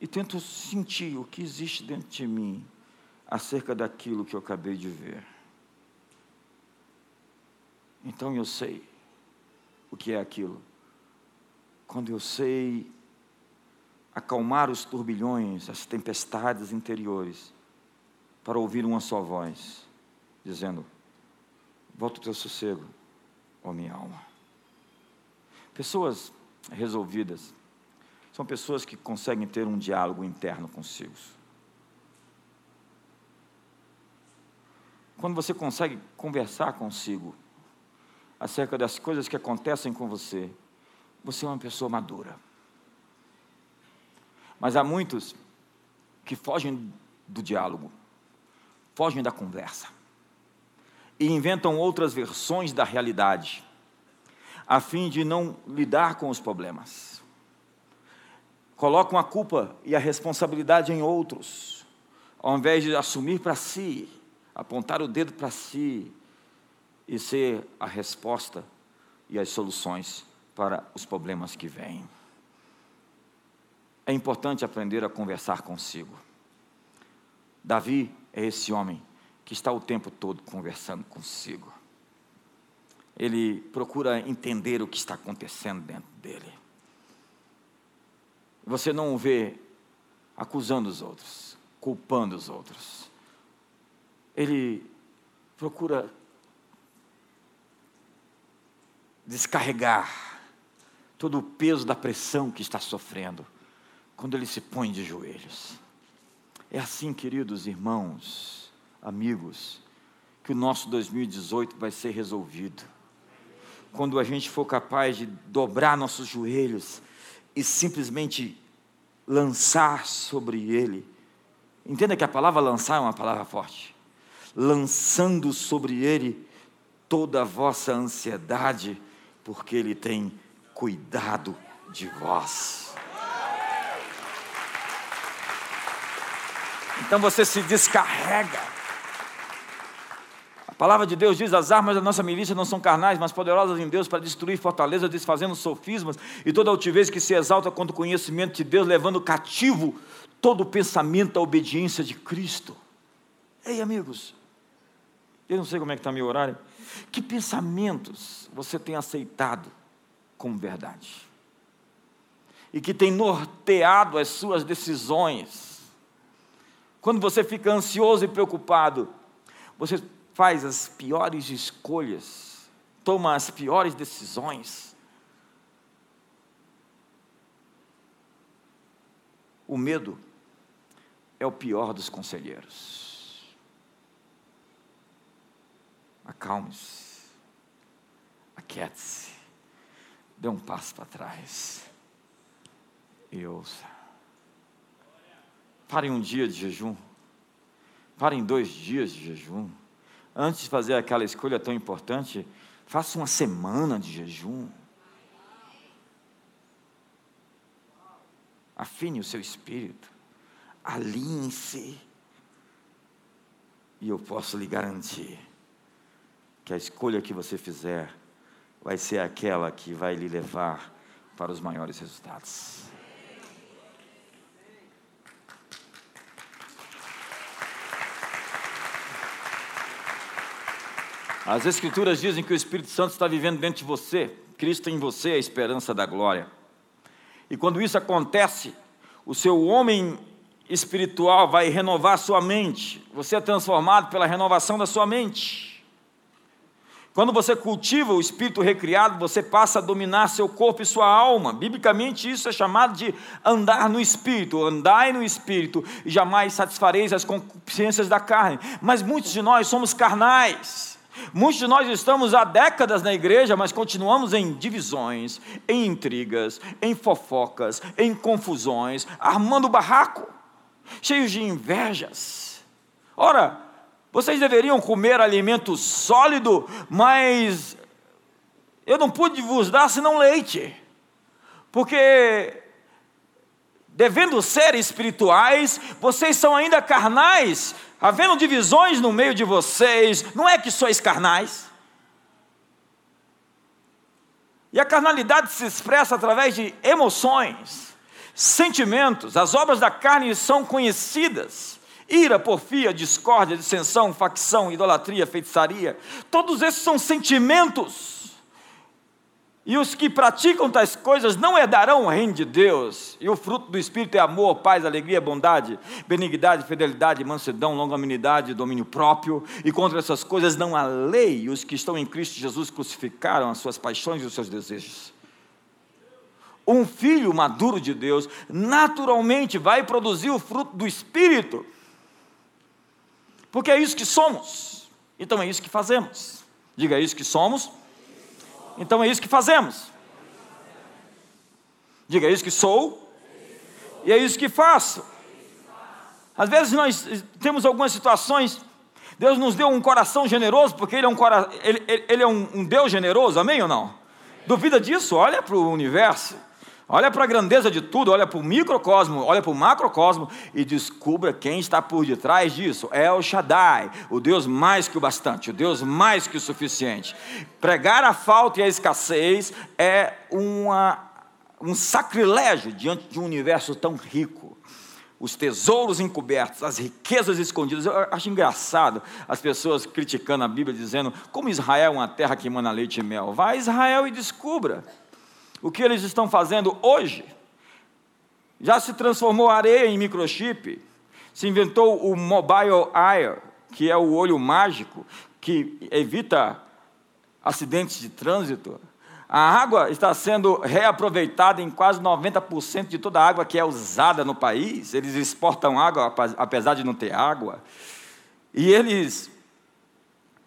E tento sentir o que existe dentro de mim acerca daquilo que eu acabei de ver. Então eu sei o que é aquilo. Quando eu sei acalmar os turbilhões, as tempestades interiores, para ouvir uma só voz, dizendo: Volta o teu sossego, ó minha alma. Pessoas resolvidas são pessoas que conseguem ter um diálogo interno consigo. Quando você consegue conversar consigo acerca das coisas que acontecem com você, você é uma pessoa madura. Mas há muitos que fogem do diálogo, fogem da conversa e inventam outras versões da realidade, a fim de não lidar com os problemas. Colocam a culpa e a responsabilidade em outros, ao invés de assumir para si, apontar o dedo para si e ser a resposta e as soluções para os problemas que vêm. É importante aprender a conversar consigo. Davi é esse homem que está o tempo todo conversando consigo. Ele procura entender o que está acontecendo dentro dele. Você não o vê acusando os outros, culpando os outros. Ele procura descarregar todo o peso da pressão que está sofrendo quando ele se põe de joelhos. É assim, queridos irmãos, amigos, que o nosso 2018 vai ser resolvido. Quando a gente for capaz de dobrar nossos joelhos e simplesmente lançar sobre Ele. Entenda que a palavra lançar é uma palavra forte. Lançando sobre Ele toda a vossa ansiedade, porque Ele tem cuidado de vós. Então você se descarrega a palavra de Deus diz: as armas da nossa milícia não são carnais, mas poderosas em Deus para destruir fortalezas, desfazendo sofismas e toda altivez que se exalta contra o conhecimento de Deus, levando cativo todo o pensamento à obediência de Cristo. Ei, amigos, eu não sei como é que está meu horário. Que pensamentos você tem aceitado como verdade? E que tem norteado as suas decisões? Quando você fica ansioso e preocupado, você faz as piores escolhas, toma as piores decisões. O medo é o pior dos conselheiros. Acalme-se, aquiete-se, dê um passo para trás. E ouça. Parem um dia de jejum, parem dois dias de jejum. Antes de fazer aquela escolha tão importante, faça uma semana de jejum. Afine o seu espírito, alinhe-se, e eu posso lhe garantir que a escolha que você fizer vai ser aquela que vai lhe levar para os maiores resultados. As Escrituras dizem que o Espírito Santo está vivendo dentro de você, Cristo em você é a esperança da glória. E quando isso acontece, o seu homem espiritual vai renovar sua mente, você é transformado pela renovação da sua mente. Quando você cultiva o espírito recriado, você passa a dominar seu corpo e sua alma. Biblicamente, isso é chamado de andar no espírito. Andai no espírito e jamais satisfareis as concupiscências da carne. Mas muitos de nós somos carnais. Muitos de nós estamos há décadas na igreja, mas continuamos em divisões, em intrigas, em fofocas, em confusões, armando barraco, cheios de invejas. Ora, vocês deveriam comer alimento sólido, mas eu não pude vos dar senão leite, porque devendo ser espirituais, vocês são ainda carnais, havendo divisões no meio de vocês, não é que sois carnais? E a carnalidade se expressa através de emoções, sentimentos, as obras da carne são conhecidas. Ira, porfia, discórdia, dissensão, facção, idolatria, feitiçaria, todos esses são sentimentos e os que praticam tais coisas não herdarão o reino de Deus. E o fruto do Espírito é amor, paz, alegria, bondade, benignidade, fidelidade, mansidão, longanimidade, domínio próprio. E contra essas coisas não há lei. Os que estão em Cristo Jesus crucificaram as suas paixões e os seus desejos. Um filho maduro de Deus naturalmente vai produzir o fruto do Espírito. Porque é isso que somos. Então é isso que fazemos. Diga é isso que somos então é isso que fazemos. Diga, é isso que sou e é isso que faço. Às vezes nós temos algumas situações, Deus nos deu um coração generoso, porque Ele é um, ele, ele é um, um Deus generoso, amém ou não? Duvida disso? Olha para o universo. Olha para a grandeza de tudo, olha para o microcosmo, olha para o macrocosmo e descubra quem está por detrás disso. É o Shaddai, o Deus mais que o bastante, o Deus mais que o suficiente. Pregar a falta e a escassez é uma, um sacrilégio diante de um universo tão rico. Os tesouros encobertos, as riquezas escondidas. Eu acho engraçado as pessoas criticando a Bíblia, dizendo como Israel é uma terra que emana leite e mel. Vá a Israel e descubra. O que eles estão fazendo hoje? Já se transformou areia em microchip, se inventou o Mobile Eye, que é o olho mágico, que evita acidentes de trânsito. A água está sendo reaproveitada em quase 90% de toda a água que é usada no país. Eles exportam água, apesar de não ter água. E eles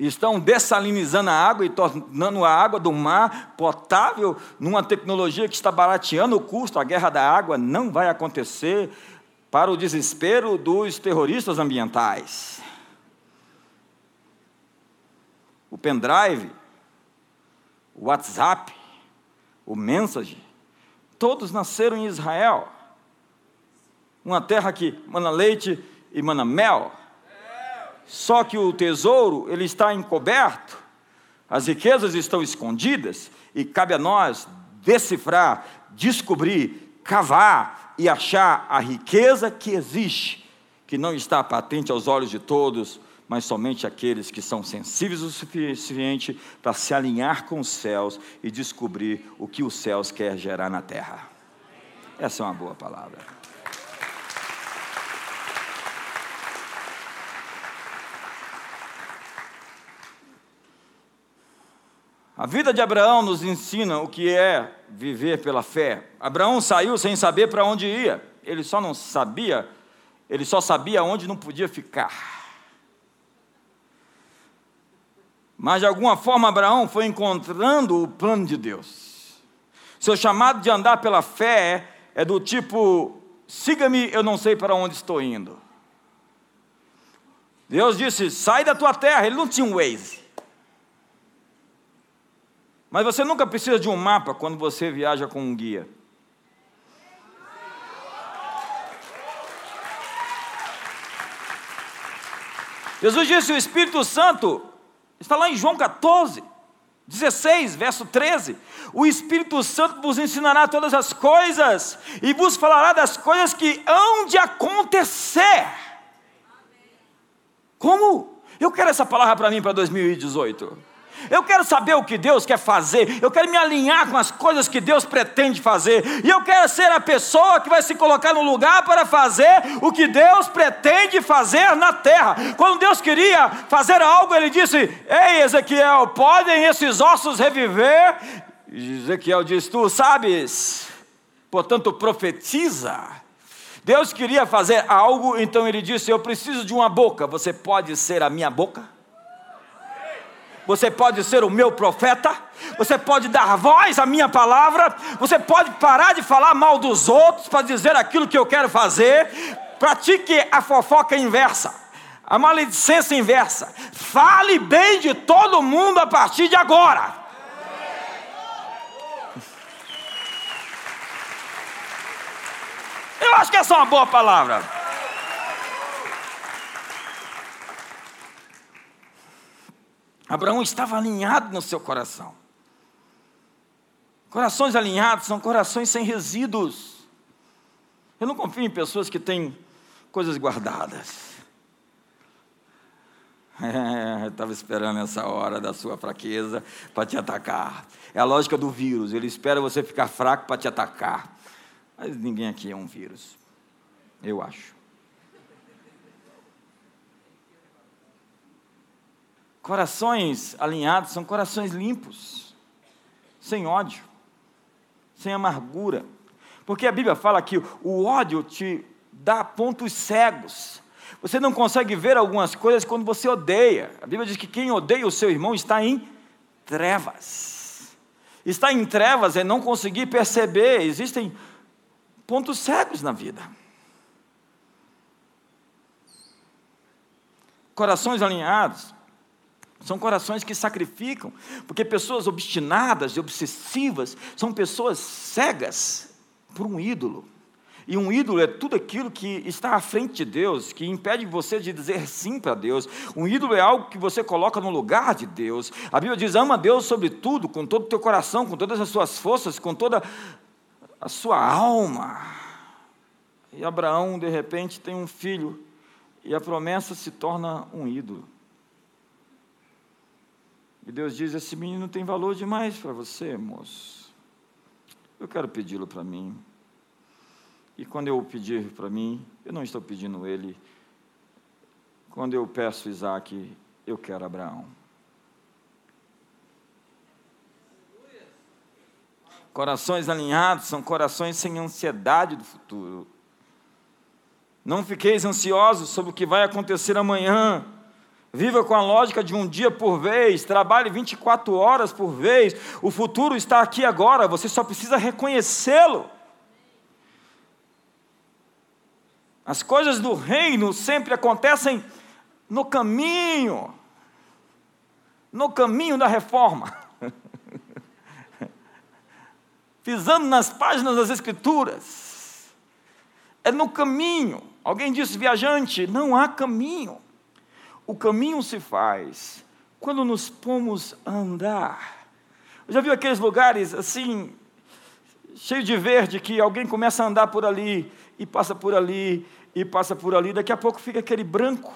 estão dessalinizando a água e tornando a água do mar potável numa tecnologia que está barateando o custo. A guerra da água não vai acontecer para o desespero dos terroristas ambientais. O pendrive, o WhatsApp, o Message, todos nasceram em Israel. Uma terra que mana leite e mana mel. Só que o tesouro, ele está encoberto, as riquezas estão escondidas, e cabe a nós decifrar, descobrir, cavar e achar a riqueza que existe, que não está patente aos olhos de todos, mas somente aqueles que são sensíveis o suficiente para se alinhar com os céus e descobrir o que os céus quer gerar na terra. Essa é uma boa palavra. A vida de Abraão nos ensina o que é viver pela fé. Abraão saiu sem saber para onde ia. Ele só não sabia, ele só sabia onde não podia ficar. Mas de alguma forma Abraão foi encontrando o plano de Deus. Seu chamado de andar pela fé é do tipo: siga-me, eu não sei para onde estou indo. Deus disse: sai da tua terra. Ele não tinha um Waze. Mas você nunca precisa de um mapa quando você viaja com um guia. Jesus disse: o Espírito Santo Está lá em João 14, 16, verso 13. O Espírito Santo vos ensinará todas as coisas e vos falará das coisas que hão de acontecer. Como? Eu quero essa palavra para mim para 2018. Eu quero saber o que Deus quer fazer. Eu quero me alinhar com as coisas que Deus pretende fazer. E eu quero ser a pessoa que vai se colocar no lugar para fazer o que Deus pretende fazer na terra. Quando Deus queria fazer algo, ele disse: Ei, Ezequiel, podem esses ossos reviver? E Ezequiel diz: Tu sabes, portanto, profetiza. Deus queria fazer algo, então ele disse: Eu preciso de uma boca. Você pode ser a minha boca? Você pode ser o meu profeta, você pode dar voz à minha palavra, você pode parar de falar mal dos outros para dizer aquilo que eu quero fazer. Pratique a fofoca inversa, a maledicência inversa. Fale bem de todo mundo a partir de agora. Eu acho que essa é uma boa palavra. Abraão estava alinhado no seu coração. Corações alinhados são corações sem resíduos. Eu não confio em pessoas que têm coisas guardadas. (laughs) É, estava esperando essa hora da sua fraqueza para te atacar. É a lógica do vírus. Ele espera você ficar fraco para te atacar. Mas ninguém aqui é um vírus. Eu acho. Corações alinhados são corações limpos, sem ódio, sem amargura. Porque a Bíblia fala que o ódio te dá pontos cegos. Você não consegue ver algumas coisas quando você odeia. A Bíblia diz que quem odeia o seu irmão está em trevas. Está em trevas é não conseguir perceber. Existem pontos cegos na vida. Corações alinhados são corações que sacrificam, porque pessoas obstinadas e obsessivas são pessoas cegas por um ídolo. E um ídolo é tudo aquilo que está à frente de Deus, que impede você de dizer sim para Deus. Um ídolo é algo que você coloca no lugar de Deus. A Bíblia diz: ama Deus sobre tudo, com todo o teu coração, com todas as suas forças, com toda a sua alma. E Abraão, de repente, tem um filho, e a promessa se torna um ídolo. E Deus diz: Esse menino tem valor demais para você, moço. Eu quero pedi-lo para mim. E quando eu pedir para mim, eu não estou pedindo ele. Quando eu peço Isaac, eu quero Abraão. Corações alinhados são corações sem ansiedade do futuro. Não fiqueis ansiosos sobre o que vai acontecer amanhã Viva com a lógica de um dia por vez, trabalhe 24 horas por vez. O futuro está aqui agora, você só precisa reconhecê-lo. As coisas do reino sempre acontecem no caminho, no caminho da reforma. (laughs) Pisando nas páginas das Escrituras. É no caminho. Alguém disse, viajante, não há caminho. O caminho se faz quando nos pomos a andar. Já viu aqueles lugares assim, cheio de verde, que alguém começa a andar por ali, e passa por ali, e passa por ali, daqui a pouco fica aquele branco.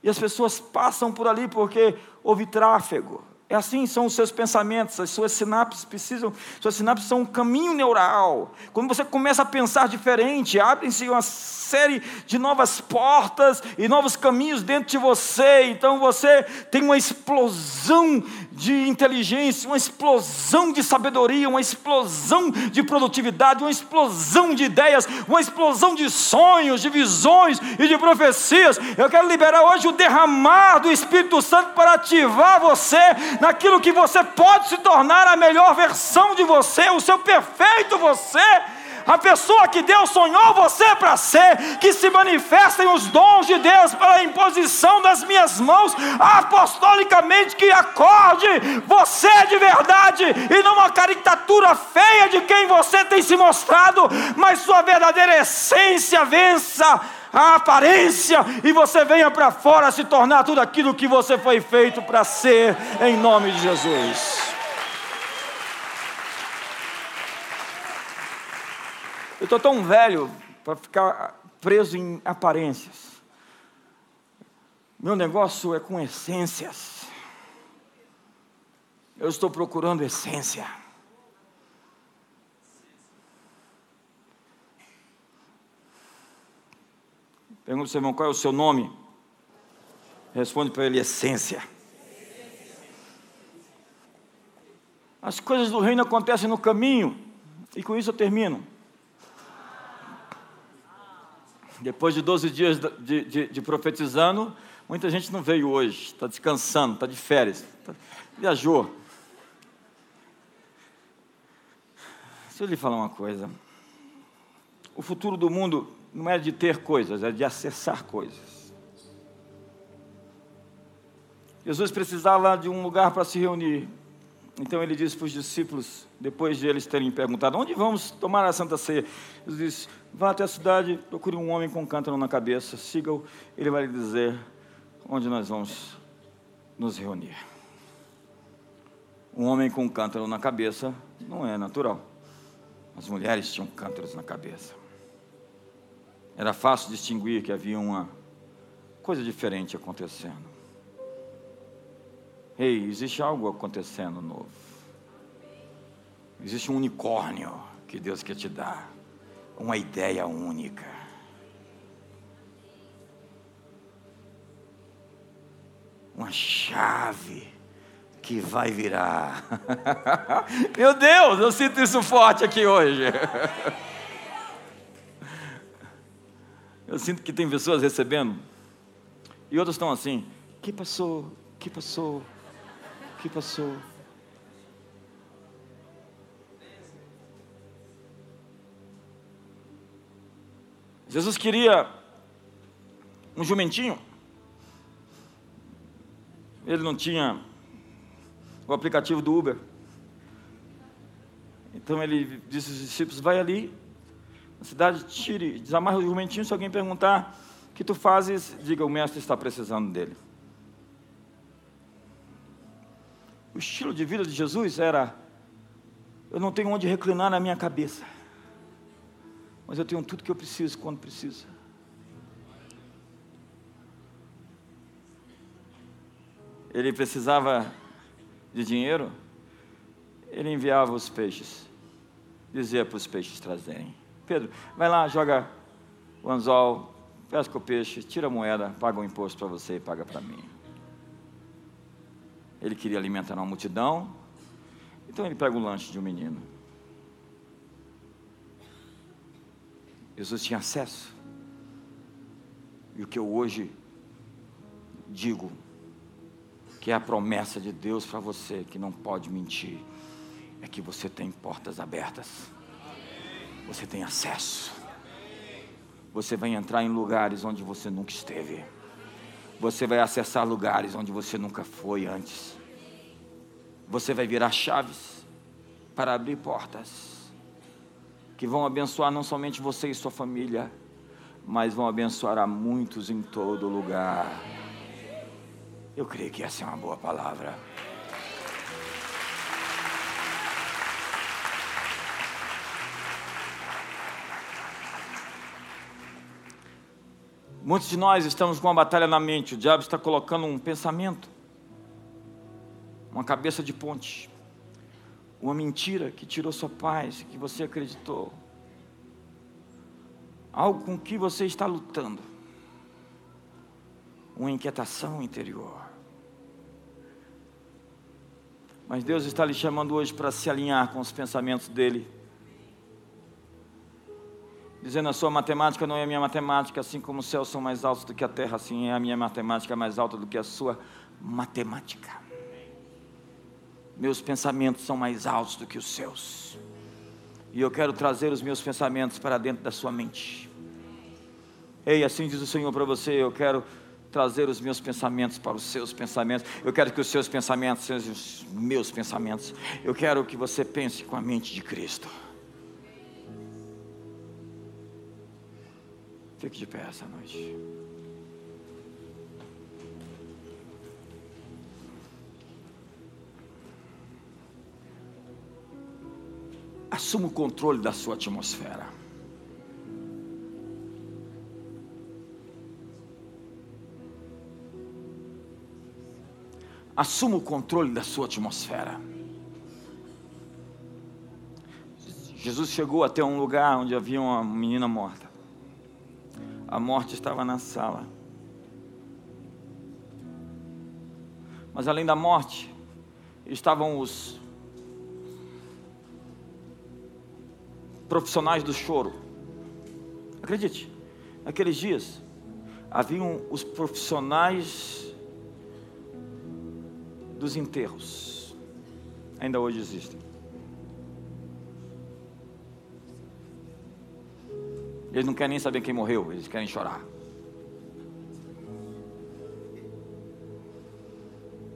E as pessoas passam por ali porque houve tráfego, é assim são os seus pensamentos, as suas sinapses precisam, suas sinapses são um caminho neural. Quando você começa a pensar diferente, abrem-se uma série de novas portas e novos caminhos dentro de você. Então você tem uma explosão de inteligência, uma explosão de sabedoria, uma explosão de produtividade, uma explosão de ideias, uma explosão de sonhos, de visões e de profecias. Eu quero liberar hoje o derramar do Espírito Santo para ativar você naquilo que você pode se tornar a melhor versão de você, o seu perfeito você a pessoa que Deus sonhou você para ser, que se manifestem os dons de Deus pela imposição das minhas mãos, apostolicamente, que acorde você de verdade e não uma caricatura feia de quem você tem se mostrado, mas sua verdadeira essência vença a aparência e você venha para fora se tornar tudo aquilo que você foi feito para ser, em nome de Jesus. Estou tão velho para ficar preso em aparências. Meu negócio é com essências. Eu estou procurando essência. Pergunta para seu irmão qual é o seu nome. Responde para ele: essência. As coisas do reino acontecem no caminho, e com isso eu termino. Depois de 12 dias de, de, de profetizando, muita gente não veio hoje, está descansando, está de férias, tá, viajou. Deixa eu lhe falar uma coisa. O futuro do mundo não é de ter coisas, é de acessar coisas. Jesus precisava de um lugar para se reunir. Então ele disse para os discípulos, depois de eles terem perguntado: Onde vamos tomar a Santa Ceia? Ele disse: Vá até a cidade, procure um homem com um cântaro na cabeça, siga-o, ele vai lhe dizer onde nós vamos nos reunir. Um homem com um cântaro na cabeça não é natural. As mulheres tinham cântaros na cabeça. Era fácil distinguir que havia uma coisa diferente acontecendo. Ei, existe algo acontecendo novo. Existe um unicórnio que Deus quer te dar. Uma ideia única. Uma chave que vai virar. (laughs) Meu Deus, eu sinto isso forte aqui hoje. (laughs) Eu sinto que tem pessoas recebendo e outras estão assim: que passou? Que passou? que passou. Jesus queria um jumentinho. Ele não tinha o aplicativo do Uber. Então ele disse aos discípulos: Vai ali, na cidade, tire, desamarra o jumentinho. Se alguém perguntar o que tu fazes, diga: O mestre está precisando dele. O estilo de vida de Jesus era: eu não tenho onde reclinar na minha cabeça, mas eu tenho tudo que eu preciso quando preciso. Ele precisava de dinheiro, ele enviava os peixes, dizia para os peixes trazerem: Pedro, vai lá, joga o anzol, pesca o peixe, tira a moeda, paga o imposto para você e paga para mim. Ele queria alimentar uma multidão, então ele pega o lanche de um menino. Jesus tinha acesso. E o que eu hoje digo, que é a promessa de Deus para você, que não pode mentir, é que você tem portas abertas, você tem acesso, você vai entrar em lugares onde você nunca esteve. Você vai acessar lugares onde você nunca foi antes. Você vai virar chaves para abrir portas que vão abençoar não somente você e sua família, mas vão abençoar a muitos em todo lugar. Eu creio que essa é uma boa palavra. Muitos de nós estamos com uma batalha na mente. O diabo está colocando um pensamento, uma cabeça de ponte, uma mentira que tirou sua paz, que você acreditou, algo com que você está lutando, uma inquietação interior. Mas Deus está lhe chamando hoje para se alinhar com os pensamentos dele dizendo a sua matemática não é a minha matemática, assim como os céus são mais altos do que a terra, assim é a minha matemática mais alta do que a sua matemática. Meus pensamentos são mais altos do que os seus. E eu quero trazer os meus pensamentos para dentro da sua mente. Ei, assim diz o Senhor para você, eu quero trazer os meus pensamentos para os seus pensamentos. Eu quero que os seus pensamentos sejam os meus pensamentos. Eu quero que você pense com a mente de Cristo. Fique de pé essa noite. Assuma o controle da sua atmosfera. Assuma o controle da sua atmosfera. Jesus chegou até um lugar onde havia uma menina morta. A morte estava na sala. Mas além da morte, estavam os profissionais do choro. Acredite, naqueles dias haviam os profissionais dos enterros. Ainda hoje existem. Eles não querem nem saber quem morreu, eles querem chorar.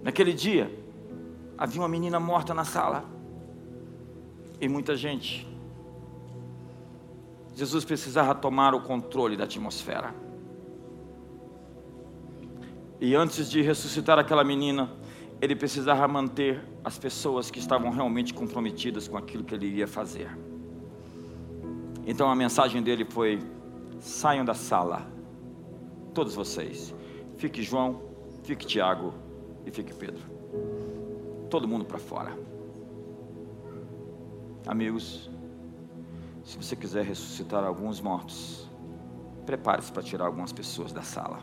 Naquele dia, havia uma menina morta na sala. E muita gente. Jesus precisava tomar o controle da atmosfera. E antes de ressuscitar aquela menina, ele precisava manter as pessoas que estavam realmente comprometidas com aquilo que ele iria fazer. Então a mensagem dele foi: saiam da sala, todos vocês. Fique João, fique Tiago e fique Pedro. Todo mundo para fora. Amigos, se você quiser ressuscitar alguns mortos, prepare-se para tirar algumas pessoas da sala.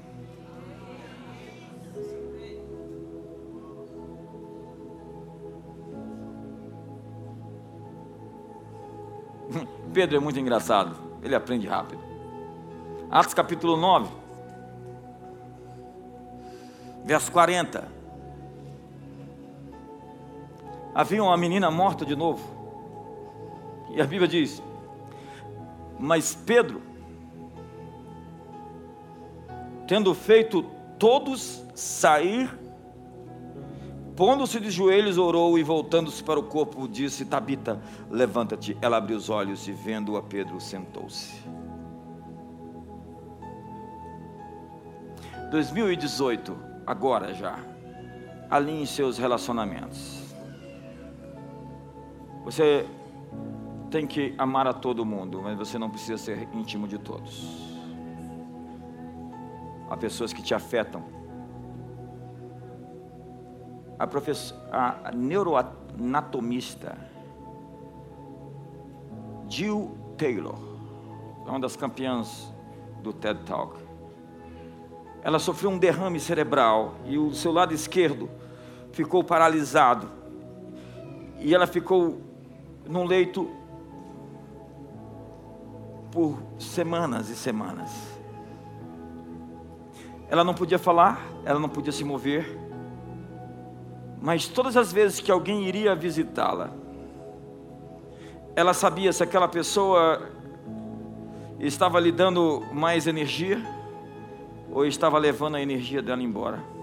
Pedro é muito engraçado, ele aprende rápido. Atos capítulo 9, verso 40. Havia uma menina morta de novo. E a Bíblia diz: Mas Pedro, tendo feito todos sair Pondo-se de joelhos, orou e voltando-se para o corpo, disse: Tabita, levanta-te. Ela abriu os olhos e, vendo a Pedro, sentou-se. 2018, agora já, alinhe seus relacionamentos. Você tem que amar a todo mundo, mas você não precisa ser íntimo de todos. Há pessoas que te afetam a, a neuroanatomista Jill Taylor, uma das campeãs do TED Talk. Ela sofreu um derrame cerebral e o seu lado esquerdo ficou paralisado. E ela ficou num leito por semanas e semanas. Ela não podia falar, ela não podia se mover, mas todas as vezes que alguém iria visitá-la, ela sabia se aquela pessoa estava lhe dando mais energia ou estava levando a energia dela embora.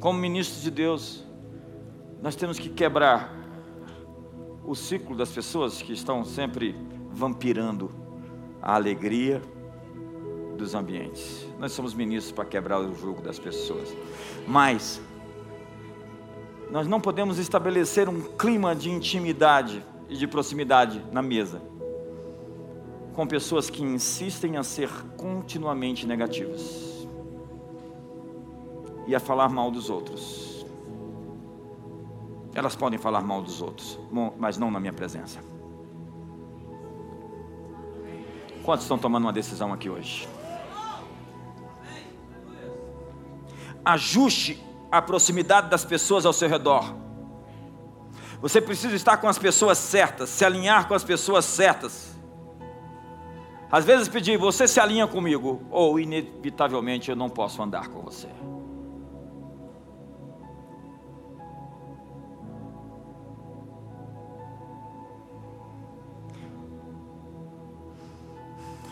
Como ministros de Deus, nós temos que quebrar o ciclo das pessoas que estão sempre vampirando a alegria dos ambientes. Nós somos ministros para quebrar o jugo das pessoas. Mas nós não podemos estabelecer um clima de intimidade e de proximidade na mesa com pessoas que insistem a ser continuamente negativas e a falar mal dos outros. Elas podem falar mal dos outros, mas não na minha presença. Quantos estão tomando uma decisão aqui hoje? Ajuste a proximidade das pessoas ao seu redor. Você precisa estar com as pessoas certas, se alinhar com as pessoas certas. Às vezes pedir, você se alinha comigo, ou inevitavelmente eu não posso andar com você.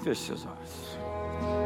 这是艺术。